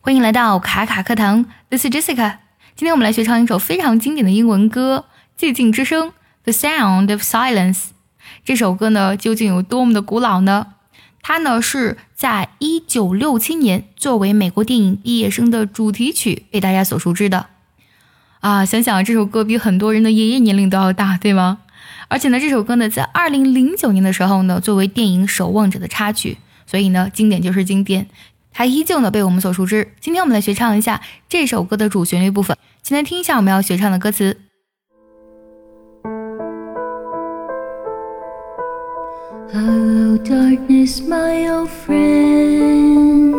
欢迎来到卡卡课堂，This is Jessica。今天我们来学唱一首非常经典的英文歌《寂静之声》（The Sound of Silence）。这首歌呢，究竟有多么的古老呢？它呢是在一九六七年作为美国电影《毕业生》的主题曲被大家所熟知的。啊，想想这首歌比很多人的爷爷年龄都要大，对吗？而且呢，这首歌呢，在二零零九年的时候呢，作为电影《守望者》的插曲，所以呢，经典就是经典，它依旧呢被我们所熟知。今天我们来学唱一下这首歌的主旋律部分，先来听一下我们要学唱的歌词。Hello, darkness, my old friend.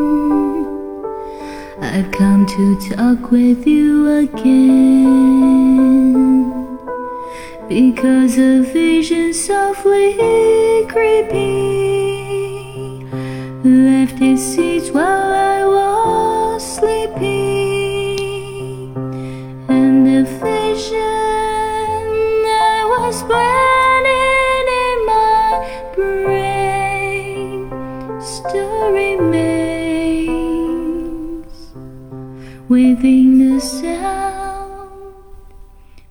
I've come to talk with you again. Because a vision softly creeping left its seeds while I was sleeping, and the vision I was planning in my brain still remains within the sound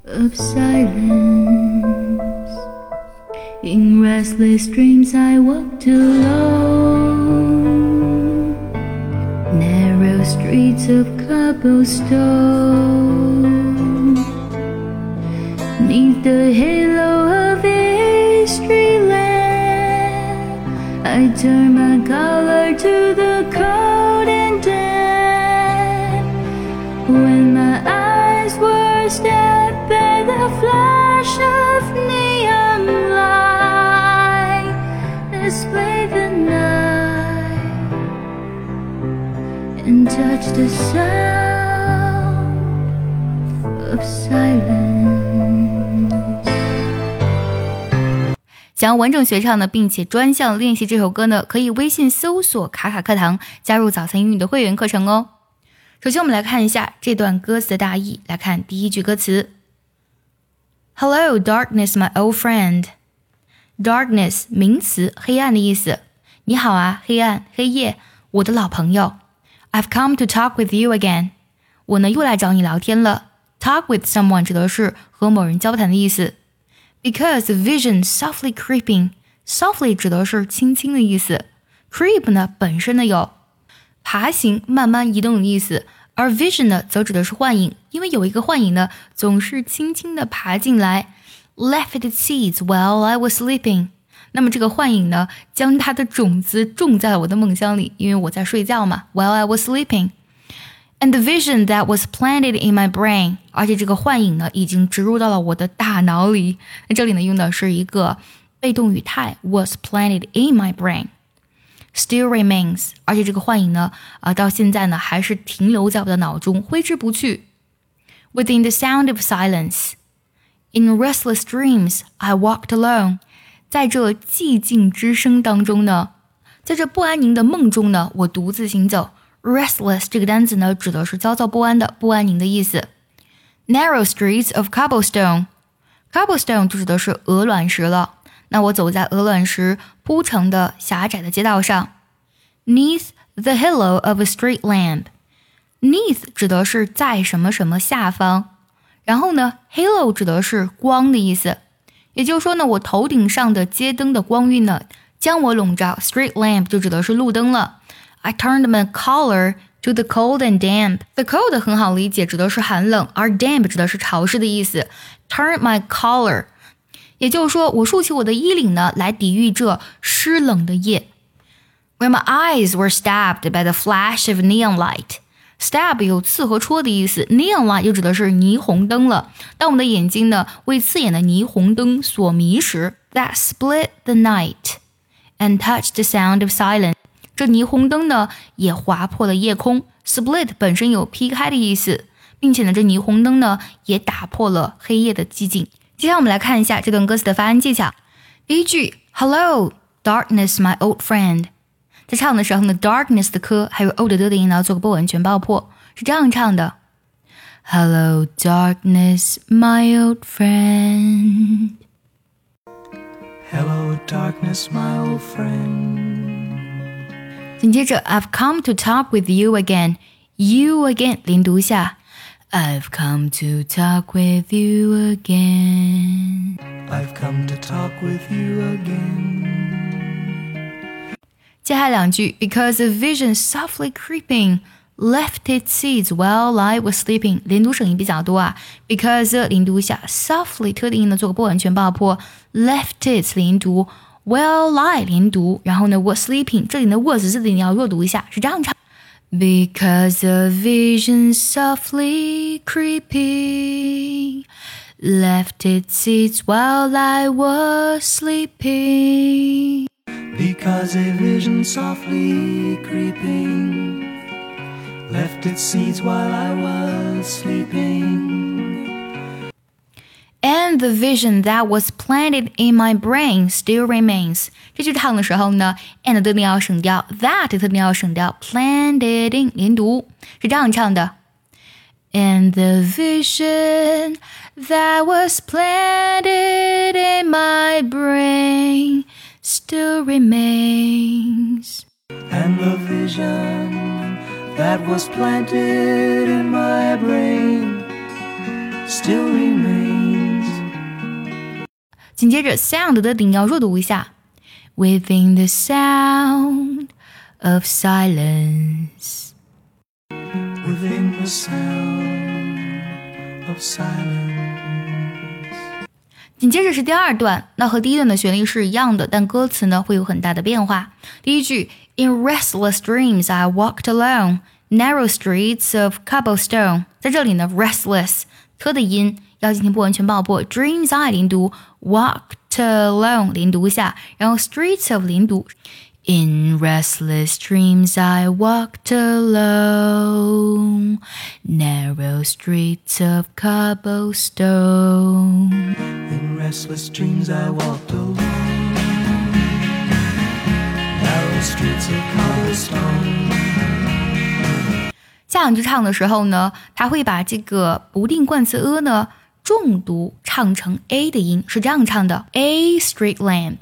of silence. In restless dreams, I walked alone. Streets of cobblestone. Neath the halo of a street lamp, I turn my collar to the cold and touch the sound of silence. 想要完整学唱呢，并且专项练习这首歌呢，可以微信搜索“卡卡课堂”，加入早餐英语的会员课程哦。首先，我们来看一下这段歌词的大意。来看第一句歌词：Hello, darkness, my old friend. Darkness 名词，黑暗的意思。你好啊，黑暗、黑夜，我的老朋友。I've come to talk with you again. 我呢又来找你聊天了。Talk with someone 指的是和某人交谈的意思。Because the vision softly creeping, softly 指的是轻轻的意思，creep 呢本身呢有爬行、慢慢移动的意思，而 vision 呢则指的是幻影，因为有一个幻影呢总是轻轻的爬进来。Left its seeds while I was sleeping， 那么这个幻影呢将它的种子种在了我的梦乡里，因为我在睡觉嘛。While I was sleeping。And the vision that was planted in my brain，而且这个幻影呢，已经植入到了我的大脑里。那这里呢，用的是一个被动语态，was planted in my brain，still remains，而且这个幻影呢，啊，到现在呢，还是停留在我的脑中，挥之不去。Within the sound of silence，in restless dreams I walked alone， 在这寂静之声当中呢，在这不安宁的梦中呢，我独自行走。Restless 这个单词呢，指的是焦躁不安的、不安宁的意思。Narrow streets of cobblestone，cobblestone 就指的是鹅卵石了。那我走在鹅卵石铺成的狭窄的街道上。Neath the halo of a street lamp，neath 指的是在什么什么下方。然后呢，halo 指的是光的意思。也就是说呢，我头顶上的街灯的光晕呢，将我笼罩。Street lamp 就指的是路灯了。I turned my collar to the cold and damp. The cold 很好理解，指的是寒冷，而 damp 指的是潮湿的意思。Turn my collar，也就是说，我竖起我的衣领呢，来抵御这湿冷的夜。When my eyes were stabbed by the flash of neon light. Stab 有刺和戳的意思，neon light 又指的是霓虹灯了。当我们的眼睛呢为刺眼的霓虹灯所迷时，that split the night and touched the sound of silence。这霓虹灯呢，也划破了夜空。Split 本身有劈开的意思，并且呢，这霓虹灯呢，也打破了黑夜的寂静。接下来我们来看一下这段歌词的发音技巧。第一句，Hello, darkness, my old friend。在唱的时候呢，Darkness 的科还有 o 的的的音呢，做个不完全爆破，是这样唱的：Hello darkness, my old friend. Hello darkness, my old friend. 紧接着，I've come to talk with you again. You again，连读一下。I've come to talk with you again. I've come to talk with you again. 接下来两句，Because a vision softly creeping left its seeds while I was sleeping，连读省音比较多啊。Because 零读下，softly 特定音呢做个不完全爆破，left its 连读，while I 连读，然后呢 was sleeping 这里的 was 字你要弱读一下，是这样唱。Because a vision softly creeping left its seeds while I was sleeping. Because a vision softly creeping left its seeds while I was sleeping. And the vision that was planted in my brain still remains。这句唱的时候呢，and 的特定要省掉，that 的特定要省掉，planted in 连读是这样唱的。And the vision that was planted in my brain still remains. And the vision that was planted in my brain still remains. 紧接着 sound 的顶要弱读一下，Within the sound of silence。 Within the sound of silence. 紧接着是第二段，那和第一段的旋律是一样的，但歌词呢会有很大的变化。第一句，In restless dreams I walked alone, narrow streets of cobblestone。在这里呢，restless 特的音要进行不完全爆破，dreams I 连读，walked alone 连读一下，然后 streets of 连读。In restless dreams I walked alone, narrow streets of cobblestone. Restless dreams I walked alone. Streets of cobblestone. 下两句唱的时候呢，他会把这个不定冠词 a 呢重读，唱成 a 的音，是这样唱的：A street lamp。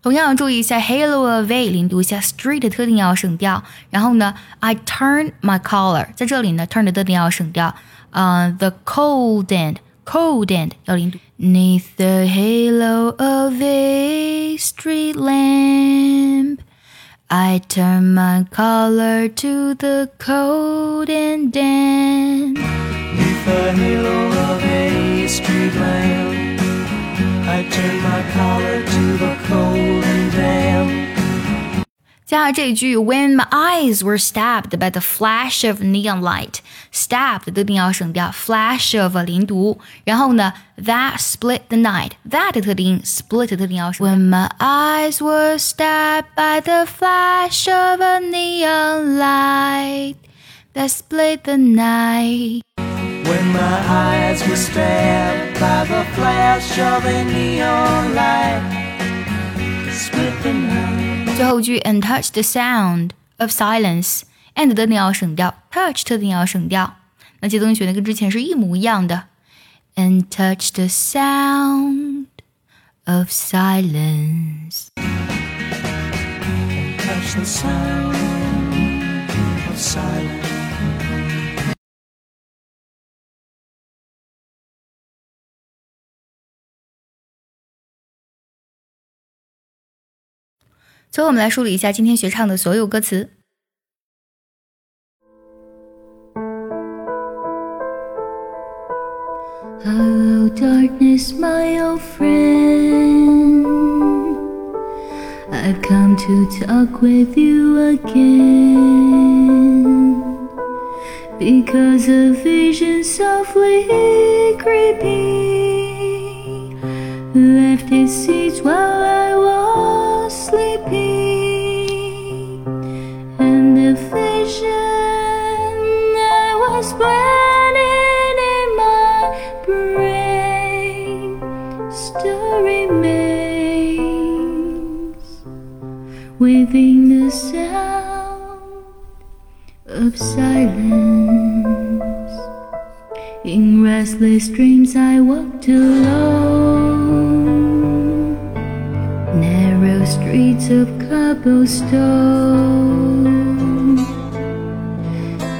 同样注意一下，halo away 连读一下，street 的特定要省掉。然后呢，I turn my collar，在这里呢，turn 的特定要省掉。嗯、t h e cold and cold and 要连读。Neath the halo of a street lamp。I turn my collar to the cold and damp. Neath the halo of a street lamp, I turn my collar to the cold and damp. 加上这句，When my eyes were stabbed by the flash of neon light，stabbed 的定要省掉，flash of 连读，然后呢，that split the night，that 的特定，split 的特定要省。When my eyes were stabbed by the flash of a neon light that split the night。 When my eyes were stabbed by the flash of a neon light, split the night. 最后一句，and touch the sound of silence，and 的特定要省掉，touch 特定要省掉。那节奏跟旋律跟之前是一模一样的，and touch the sound of silence。 Touch the sound of silence. 最后我们来梳理一下今天学唱的所有歌词。Hello, darkness, my old friend. I've come to talk with you again. Because a vision softly creeping left its seeds while I within the sound of silence. In restless dreams, I walked alone. Narrow streets of cobblestone.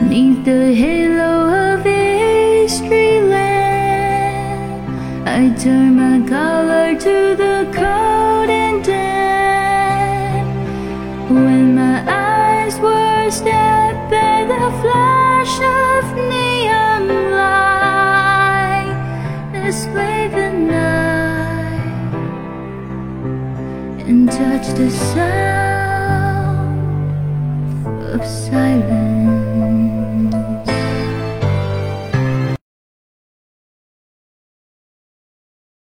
Neath the halo of history land, I turn my collar to the cold and damp. When my eyes were stabbed by the flash of neon light, slave the night and touch the sound of silence.